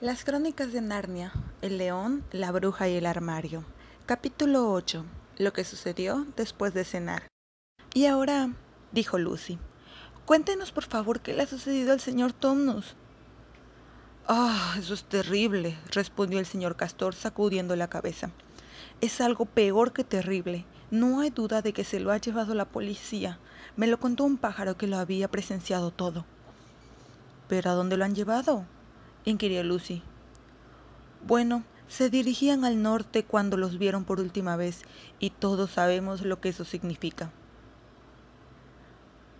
Las crónicas de Narnia, el león, la bruja y el armario. Capítulo 8. Lo que sucedió después de cenar. Y ahora, dijo Lucy, cuéntenos por favor qué le ha sucedido al señor Tomnus. Ah, eso es terrible, respondió el señor Castor sacudiendo la cabeza. Es algo peor que terrible. No hay duda de que se lo ha llevado la policía. Me lo contó un pájaro que lo había presenciado todo. ¿Pero a dónde lo han llevado? Inquirió Lucy. Bueno, se dirigían al norte cuando los vieron por última vez y todos sabemos lo que eso significa.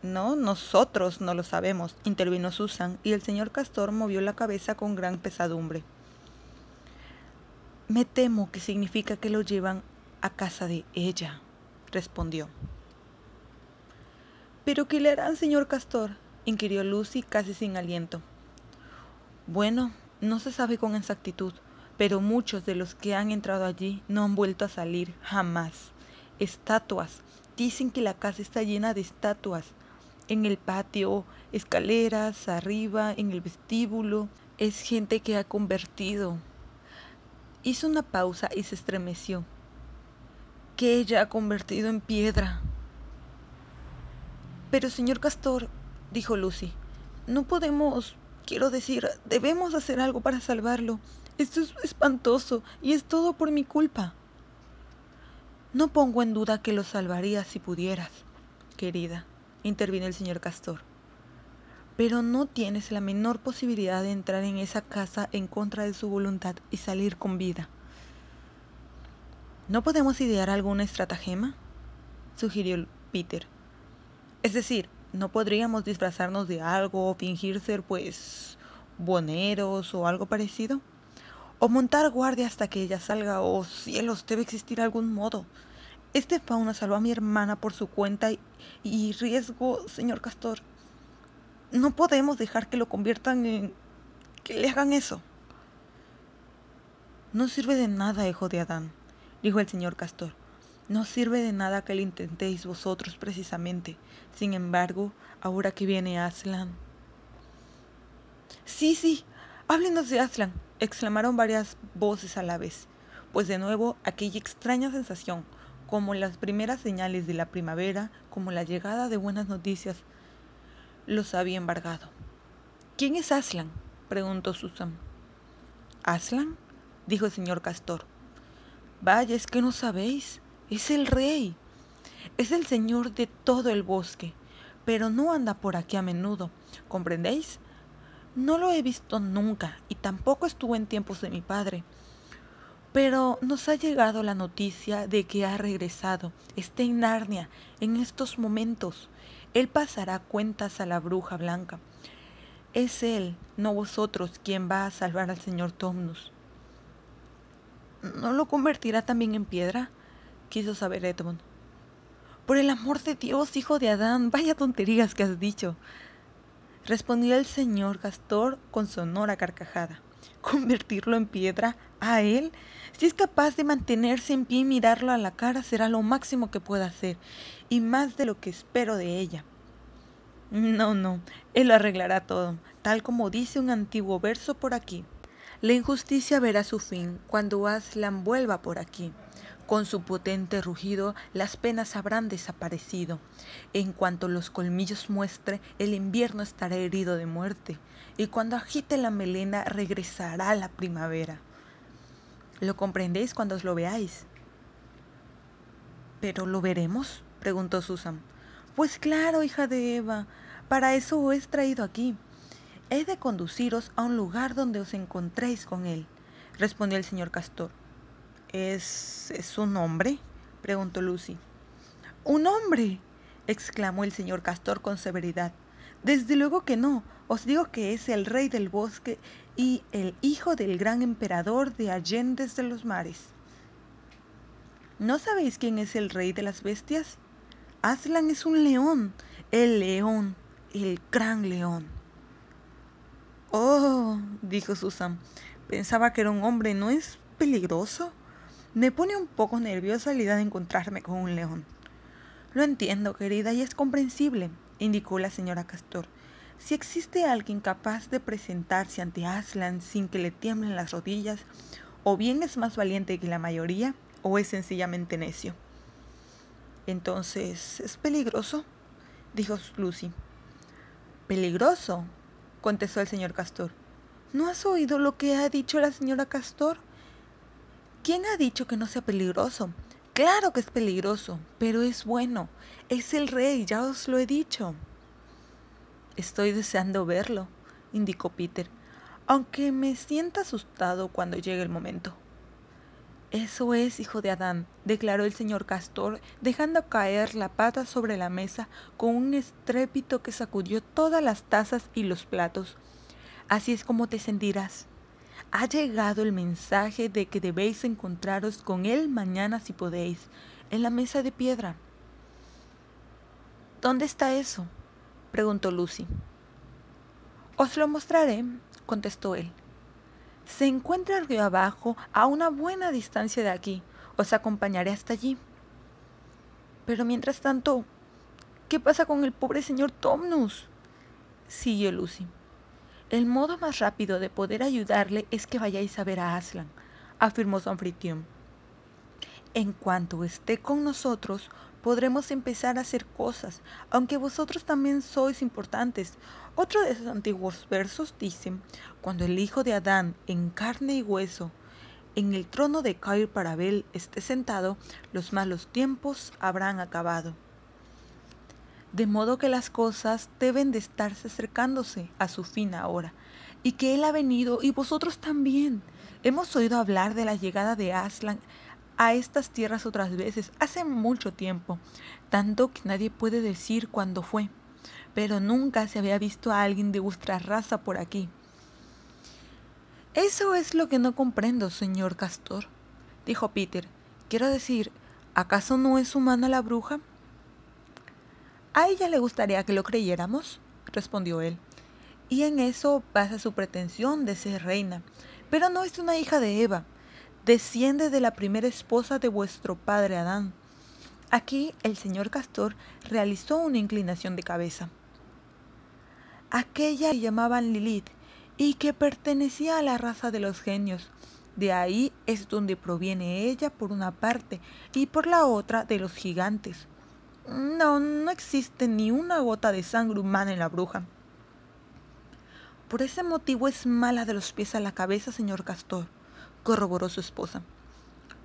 No, nosotros no lo sabemos, intervino Susan, y el señor Castor movió la cabeza con gran pesadumbre. Me temo que significa que lo llevan a casa de ella, respondió. ¿Pero qué le harán, señor Castor? inquirió Lucy casi sin aliento. Bueno, no se sabe con exactitud, pero muchos de los que han entrado allí no han vuelto a salir jamás. Estatuas. Dicen que la casa está llena de estatuas. En el patio, escaleras, arriba, en el vestíbulo. Es gente que ha convertido. Hizo una pausa y se estremeció. Que ella ha convertido en piedra. Pero, señor Castor, dijo Lucy, no podemos Quiero decir, debemos hacer algo para salvarlo. Esto es espantoso y es todo por mi culpa. No pongo en duda que lo salvarías si pudieras, querida, intervino el señor Castor. Pero no tienes la menor posibilidad de entrar en esa casa en contra de su voluntad y salir con vida. ¿No podemos idear alguna estratagema? sugirió Peter. Es decir, ¿No podríamos disfrazarnos de algo o fingir ser, pues, boneros o algo parecido? O montar guardia hasta que ella salga. Oh cielos, debe existir algún modo. Este fauna salvó a mi hermana por su cuenta y, y riesgo, señor Castor. No podemos dejar que lo conviertan en... que le hagan eso. No sirve de nada, hijo de Adán, dijo el señor Castor. No sirve de nada que lo intentéis vosotros precisamente. Sin embargo, ahora que viene Aslan. Sí, sí, háblenos de Aslan, exclamaron varias voces a la vez, pues de nuevo aquella extraña sensación, como las primeras señales de la primavera, como la llegada de buenas noticias, los había embargado. ¿Quién es Aslan? preguntó Susan. ¿Aslan? dijo el señor Castor. Vaya, es que no sabéis. Es el rey. Es el señor de todo el bosque, pero no anda por aquí a menudo. ¿Comprendéis? No lo he visto nunca y tampoco estuvo en tiempos de mi padre. Pero nos ha llegado la noticia de que ha regresado. Está en Narnia en estos momentos. Él pasará cuentas a la bruja blanca. Es él, no vosotros, quien va a salvar al señor Tomnus. ¿No lo convertirá también en piedra? Quiso saber Edmund. Por el amor de Dios, hijo de Adán, vaya tonterías que has dicho. Respondió el señor Castor con sonora carcajada. ¿Convertirlo en piedra? ¿A él? Si es capaz de mantenerse en pie y mirarlo a la cara, será lo máximo que pueda hacer, y más de lo que espero de ella. No, no, él lo arreglará todo, tal como dice un antiguo verso por aquí. La injusticia verá su fin cuando Aslan vuelva por aquí. Con su potente rugido las penas habrán desaparecido. En cuanto los colmillos muestre, el invierno estará herido de muerte, y cuando agite la melena regresará la primavera. ¿Lo comprendéis cuando os lo veáis? ¿Pero lo veremos? preguntó Susan. Pues claro, hija de Eva, para eso os he traído aquí. He de conduciros a un lugar donde os encontréis con él, respondió el señor Castor. ¿Es, ¿Es un hombre? preguntó Lucy. ¿Un hombre? exclamó el señor Castor con severidad. Desde luego que no. Os digo que es el rey del bosque y el hijo del gran emperador de Allendes de los mares. ¿No sabéis quién es el rey de las bestias? Aslan es un león, el león, el gran león. Oh, dijo Susan, pensaba que era un hombre, ¿no es peligroso? Me pone un poco nerviosa la idea de encontrarme con un león. Lo entiendo, querida, y es comprensible, indicó la señora Castor. Si existe alguien capaz de presentarse ante Aslan sin que le tiemblen las rodillas, o bien es más valiente que la mayoría, o es sencillamente necio. Entonces, ¿es peligroso? dijo Lucy. ¿Peligroso? contestó el señor Castor. ¿No has oído lo que ha dicho la señora Castor? ¿Quién ha dicho que no sea peligroso? Claro que es peligroso, pero es bueno. Es el rey, ya os lo he dicho. Estoy deseando verlo, indicó Peter, aunque me sienta asustado cuando llegue el momento. Eso es, hijo de Adán, declaró el señor Castor, dejando caer la pata sobre la mesa con un estrépito que sacudió todas las tazas y los platos. Así es como te sentirás. Ha llegado el mensaje de que debéis encontraros con él mañana si podéis, en la mesa de piedra. ¿Dónde está eso? preguntó Lucy. Os lo mostraré, contestó él. Se encuentra río abajo, a una buena distancia de aquí. Os acompañaré hasta allí. Pero mientras tanto, ¿qué pasa con el pobre señor Tomnus? siguió Lucy. El modo más rápido de poder ayudarle es que vayáis a ver a Aslan, afirmó su anfitrión. En cuanto esté con nosotros, podremos empezar a hacer cosas, aunque vosotros también sois importantes. Otro de esos antiguos versos dice, cuando el hijo de Adán en carne y hueso en el trono de Cair Parabel esté sentado, los malos tiempos habrán acabado. De modo que las cosas deben de estarse acercándose a su fin ahora, y que Él ha venido y vosotros también. Hemos oído hablar de la llegada de Aslan a estas tierras otras veces, hace mucho tiempo, tanto que nadie puede decir cuándo fue, pero nunca se había visto a alguien de vuestra raza por aquí. Eso es lo que no comprendo, señor Castor, dijo Peter. Quiero decir, ¿acaso no es humana la bruja? A ella le gustaría que lo creyéramos, respondió él, y en eso basa su pretensión de ser reina, pero no es una hija de Eva, desciende de la primera esposa de vuestro padre Adán. Aquí el señor Castor realizó una inclinación de cabeza. Aquella que llamaban Lilith y que pertenecía a la raza de los genios. De ahí es donde proviene ella por una parte y por la otra de los gigantes. No, no existe ni una gota de sangre humana en la bruja. Por ese motivo es mala de los pies a la cabeza, señor Castor corroboró su esposa.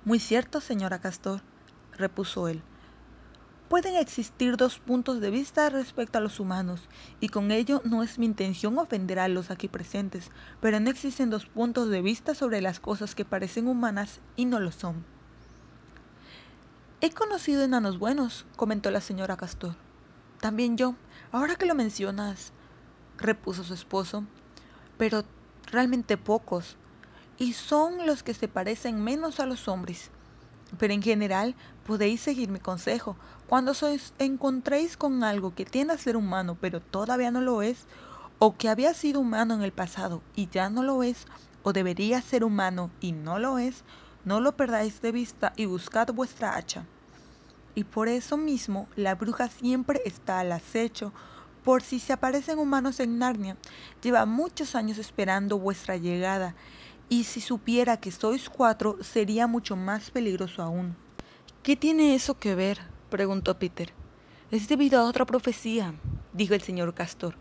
Muy cierto, señora Castor, repuso él. Pueden existir dos puntos de vista respecto a los humanos, y con ello no es mi intención ofender a los aquí presentes, pero no existen dos puntos de vista sobre las cosas que parecen humanas y no lo son. He conocido enanos buenos, comentó la señora Castor. También yo, ahora que lo mencionas, repuso su esposo, pero realmente pocos y son los que se parecen menos a los hombres. Pero en general podéis seguir mi consejo. Cuando os encontréis con algo que tiende a ser humano pero todavía no lo es, o que había sido humano en el pasado y ya no lo es, o debería ser humano y no lo es, no lo perdáis de vista y buscad vuestra hacha. Y por eso mismo la bruja siempre está al acecho, por si se aparecen humanos en Narnia. Lleva muchos años esperando vuestra llegada y si supiera que sois cuatro, sería mucho más peligroso aún. ¿Qué tiene eso que ver? preguntó Peter. Es debido a otra profecía, dijo el señor Castor.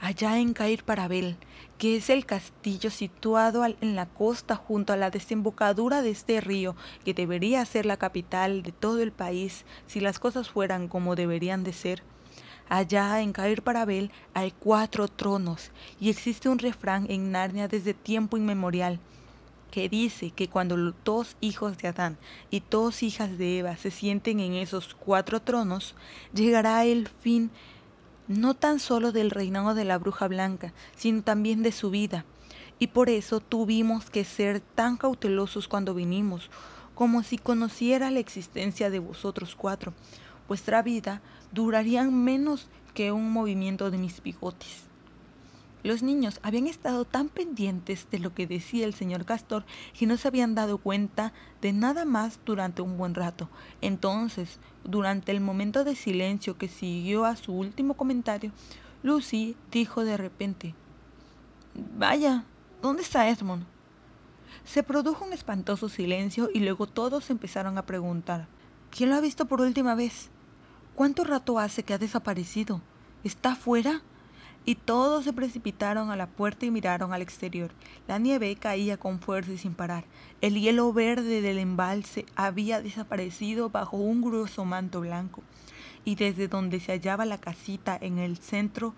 Allá en Cair Parabel, que es el castillo situado en la costa junto a la desembocadura de este río, que debería ser la capital de todo el país si las cosas fueran como deberían de ser, Allá en Cair Parabel hay cuatro tronos y existe un refrán en Narnia desde tiempo inmemorial que dice que cuando dos hijos de Adán y dos hijas de Eva se sienten en esos cuatro tronos, llegará el fin no tan solo del reinado de la bruja blanca, sino también de su vida. Y por eso tuvimos que ser tan cautelosos cuando vinimos, como si conociera la existencia de vosotros cuatro. Vuestra vida durarían menos que un movimiento de mis bigotes. Los niños habían estado tan pendientes de lo que decía el señor Castor que no se habían dado cuenta de nada más durante un buen rato. Entonces, durante el momento de silencio que siguió a su último comentario, Lucy dijo de repente, Vaya, ¿dónde está Edmund? Se produjo un espantoso silencio y luego todos empezaron a preguntar, ¿quién lo ha visto por última vez? ¿Cuánto rato hace que ha desaparecido? ¿Está afuera? Y todos se precipitaron a la puerta y miraron al exterior. La nieve caía con fuerza y sin parar. El hielo verde del embalse había desaparecido bajo un grueso manto blanco. Y desde donde se hallaba la casita en el centro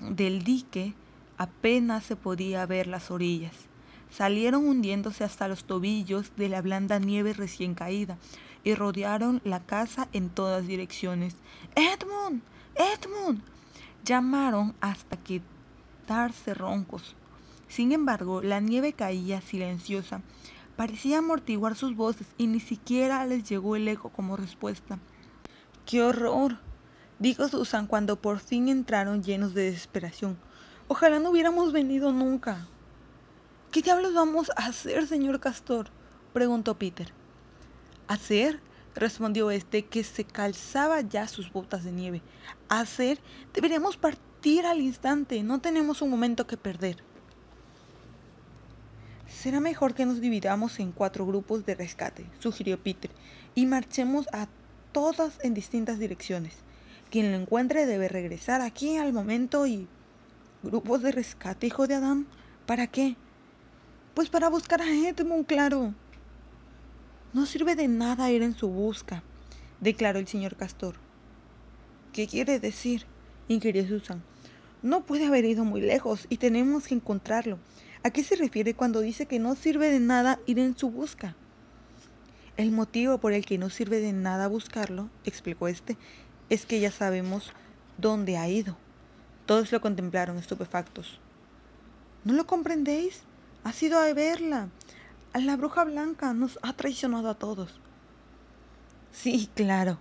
del dique, apenas se podía ver las orillas. Salieron hundiéndose hasta los tobillos de la blanda nieve recién caída y rodearon la casa en todas direcciones. Edmund, Edmund, llamaron hasta quedarse roncos. Sin embargo, la nieve caía silenciosa. Parecía amortiguar sus voces y ni siquiera les llegó el eco como respuesta. ¡Qué horror! dijo Susan cuando por fin entraron llenos de desesperación. Ojalá no hubiéramos venido nunca. ¿Qué diablos vamos a hacer, señor Castor? preguntó Peter. ¿Hacer? Respondió este, que se calzaba ya sus botas de nieve. ¿Hacer? Deberíamos partir al instante. No tenemos un momento que perder. Será mejor que nos dividamos en cuatro grupos de rescate, sugirió Peter, y marchemos a todas en distintas direcciones. Quien lo encuentre debe regresar aquí al momento y... ¿Grupos de rescate, hijo de Adán? ¿Para qué? Pues para buscar a Edmund, claro. No sirve de nada ir en su busca, declaró el señor Castor. ¿Qué quiere decir? inquirió Susan. No puede haber ido muy lejos y tenemos que encontrarlo. ¿A qué se refiere cuando dice que no sirve de nada ir en su busca? El motivo por el que no sirve de nada buscarlo, explicó este, es que ya sabemos dónde ha ido. Todos lo contemplaron estupefactos. ¿No lo comprendéis? Ha sido a verla. La bruja blanca nos ha traicionado a todos. Sí, claro.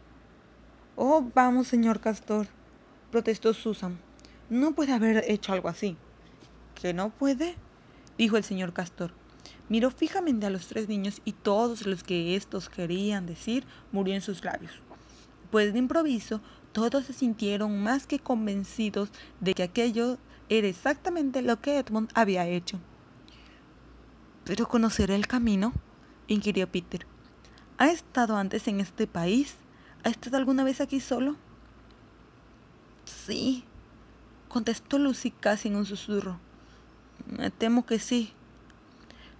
Oh, vamos, señor Castor, protestó Susan. No puede haber hecho algo así. ¿Que no puede? dijo el señor Castor. Miró fijamente a los tres niños y todos los que estos querían decir murió en sus labios. Pues de improviso todos se sintieron más que convencidos de que aquello era exactamente lo que Edmund había hecho. ¿Pero conocerá el camino? inquirió Peter. ¿Ha estado antes en este país? ¿Ha estado alguna vez aquí solo? Sí, contestó Lucy casi en un susurro. Me temo que sí.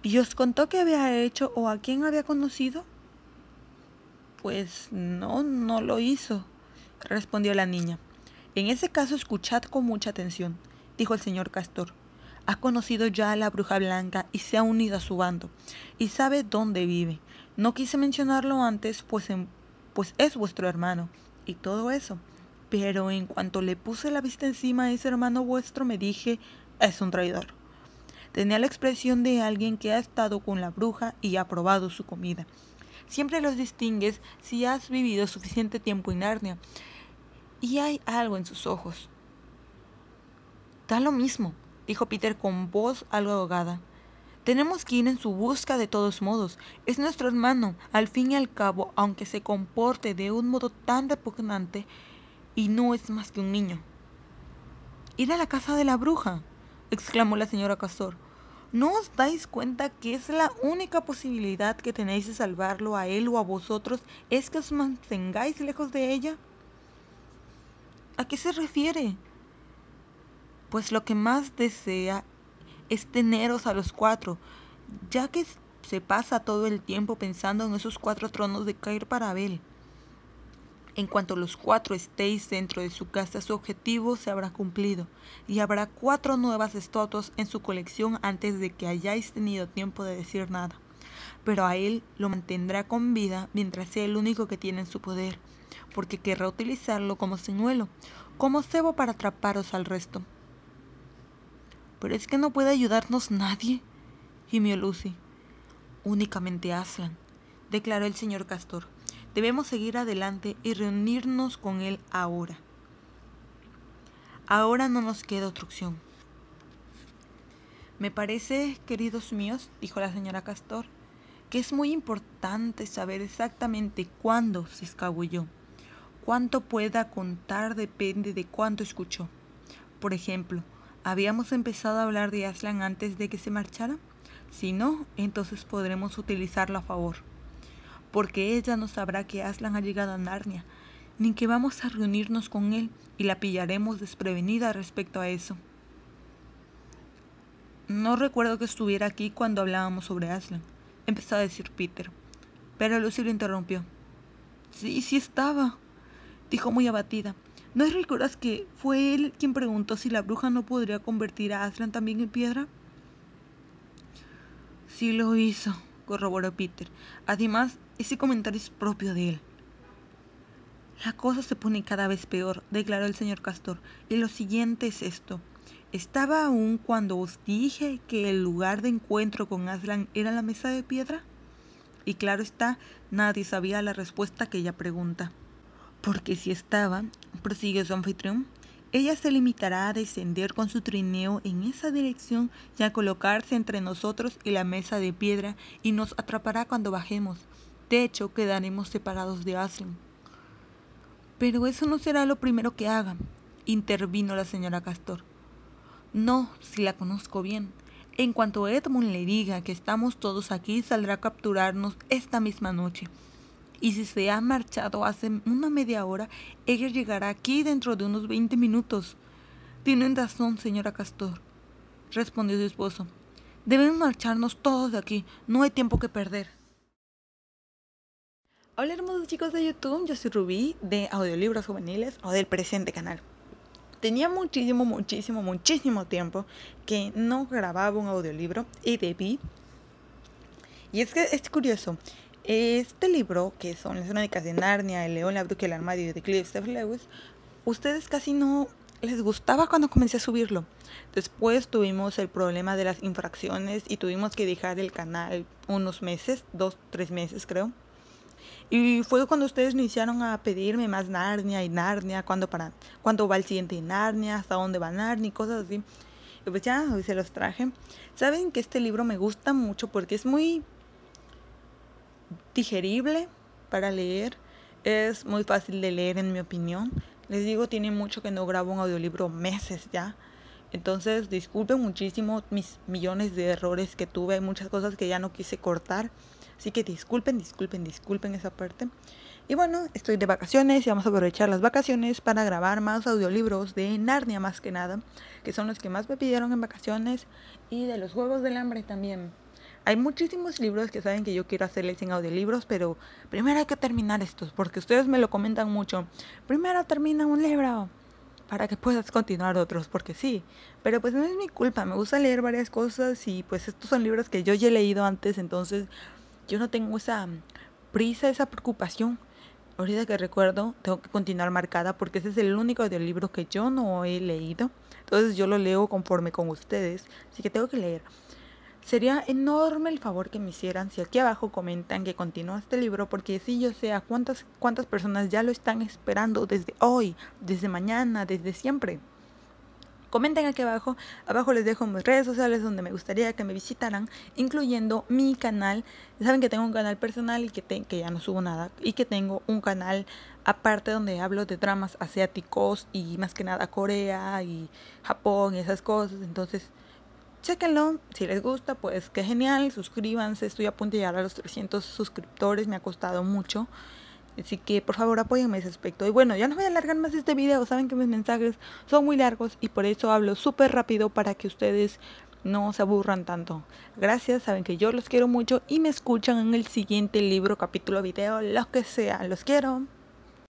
¿Y os contó qué había hecho o a quién había conocido? Pues no, no lo hizo, respondió la niña. En ese caso escuchad con mucha atención, dijo el señor Castor ha conocido ya a la bruja blanca y se ha unido a su bando, y sabe dónde vive. No quise mencionarlo antes, pues, pues es vuestro hermano, y todo eso. Pero en cuanto le puse la vista encima a ese hermano vuestro, me dije, es un traidor. Tenía la expresión de alguien que ha estado con la bruja y ha probado su comida. Siempre los distingues si has vivido suficiente tiempo en Narnia. Y hay algo en sus ojos. Da lo mismo, dijo Peter con voz algo ahogada. Tenemos que ir en su busca de todos modos. Es nuestro hermano, al fin y al cabo, aunque se comporte de un modo tan repugnante, y no es más que un niño. Ir a la casa de la bruja, exclamó la señora Castor. ¿No os dais cuenta que es la única posibilidad que tenéis de salvarlo a él o a vosotros es que os mantengáis lejos de ella? ¿A qué se refiere? Pues lo que más desea es teneros a los cuatro, ya que se pasa todo el tiempo pensando en esos cuatro tronos de caer para Abel. En cuanto los cuatro estéis dentro de su casa, su objetivo se habrá cumplido y habrá cuatro nuevas estatuas en su colección antes de que hayáis tenido tiempo de decir nada. Pero a él lo mantendrá con vida mientras sea el único que tiene en su poder, porque querrá utilizarlo como señuelo, como cebo para atraparos al resto. Pero es que no puede ayudarnos nadie, gimió Lucy. Únicamente Aslan, declaró el señor Castor. Debemos seguir adelante y reunirnos con él ahora. Ahora no nos queda otra opción. Me parece, queridos míos, dijo la señora Castor, que es muy importante saber exactamente cuándo se escabulló. Cuánto pueda contar depende de cuánto escuchó. Por ejemplo, ¿habíamos empezado a hablar de Aslan antes de que se marchara? Si no, entonces podremos utilizarlo a favor. Porque ella no sabrá que Aslan ha llegado a Narnia, ni que vamos a reunirnos con él y la pillaremos desprevenida respecto a eso. No recuerdo que estuviera aquí cuando hablábamos sobre Aslan, empezó a decir Peter, pero Lucy lo interrumpió. Sí, sí estaba, dijo muy abatida. ¿No recuerdas que fue él quien preguntó si la bruja no podría convertir a Aslan también en piedra? Sí lo hizo, corroboró Peter. Además, ese comentario es propio de él. La cosa se pone cada vez peor, declaró el señor Castor, y lo siguiente es esto. ¿Estaba aún cuando os dije que el lugar de encuentro con Aslan era la mesa de piedra? Y claro está, nadie sabía la respuesta a aquella pregunta. Porque si estaba, prosigue su anfitrión, ella se limitará a descender con su trineo en esa dirección y a colocarse entre nosotros y la mesa de piedra y nos atrapará cuando bajemos. De hecho, quedaremos separados de Aslan. Pero eso no será lo primero que haga, intervino la señora Castor. No, si la conozco bien. En cuanto Edmund le diga que estamos todos aquí, saldrá a capturarnos esta misma noche. Y si se ha marchado hace una media hora, ella llegará aquí dentro de unos 20 minutos. Tienen razón, señora Castor, respondió su esposo. Debemos marcharnos todos de aquí. No hay tiempo que perder. Hola hermosos chicos de YouTube, yo soy Rubí de Audiolibros Juveniles o del presente canal tenía muchísimo, muchísimo, muchísimo tiempo que no grababa un audiolibro y debí. Y es que es curioso. Este libro, que son las crónicas de Narnia, El León, la Bruja y el Armario de Cliff Lewis, ustedes casi no les gustaba cuando comencé a subirlo. Después tuvimos el problema de las infracciones y tuvimos que dejar el canal unos meses, dos, tres meses creo. Y fue cuando ustedes iniciaron a pedirme más Narnia y Narnia, cuándo, para, cuándo va el siguiente Narnia, hasta dónde va Narnia y cosas así. Y pues ya, hoy se los traje. Saben que este libro me gusta mucho porque es muy digerible para leer. Es muy fácil de leer en mi opinión. Les digo, tiene mucho que no grabo un audiolibro, meses ya. Entonces, disculpen muchísimo mis millones de errores que tuve, muchas cosas que ya no quise cortar. Así que disculpen, disculpen, disculpen esa parte. Y bueno, estoy de vacaciones y vamos a aprovechar las vacaciones para grabar más audiolibros de Narnia más que nada, que son los que más me pidieron en vacaciones y de los Juegos del Hambre también. Hay muchísimos libros que saben que yo quiero hacerles en audiolibros, pero primero hay que terminar estos, porque ustedes me lo comentan mucho. Primero termina un libro para que puedas continuar otros, porque sí. Pero pues no es mi culpa, me gusta leer varias cosas y pues estos son libros que yo ya he leído antes, entonces yo no tengo esa prisa, esa preocupación. Ahorita que recuerdo, tengo que continuar marcada porque ese es el único libro que yo no he leído. Entonces yo lo leo conforme con ustedes, así que tengo que leer. Sería enorme el favor que me hicieran si aquí abajo comentan que continúa este libro porque si yo sé a cuántas, cuántas personas ya lo están esperando desde hoy, desde mañana, desde siempre. Comenten aquí abajo. Abajo les dejo mis redes sociales donde me gustaría que me visitaran, incluyendo mi canal. Saben que tengo un canal personal y que, que ya no subo nada. Y que tengo un canal aparte donde hablo de dramas asiáticos y más que nada Corea y Japón y esas cosas. Entonces, chéquenlo. Si les gusta, pues qué genial. Suscríbanse. Estoy a punto de llegar a los 300 suscriptores. Me ha costado mucho. Así que por favor apóyenme ese aspecto. Y bueno, ya no voy a alargar más este video. Saben que mis mensajes son muy largos y por eso hablo súper rápido para que ustedes no se aburran tanto. Gracias, saben que yo los quiero mucho y me escuchan en el siguiente libro, capítulo, video, lo que sea. Los quiero.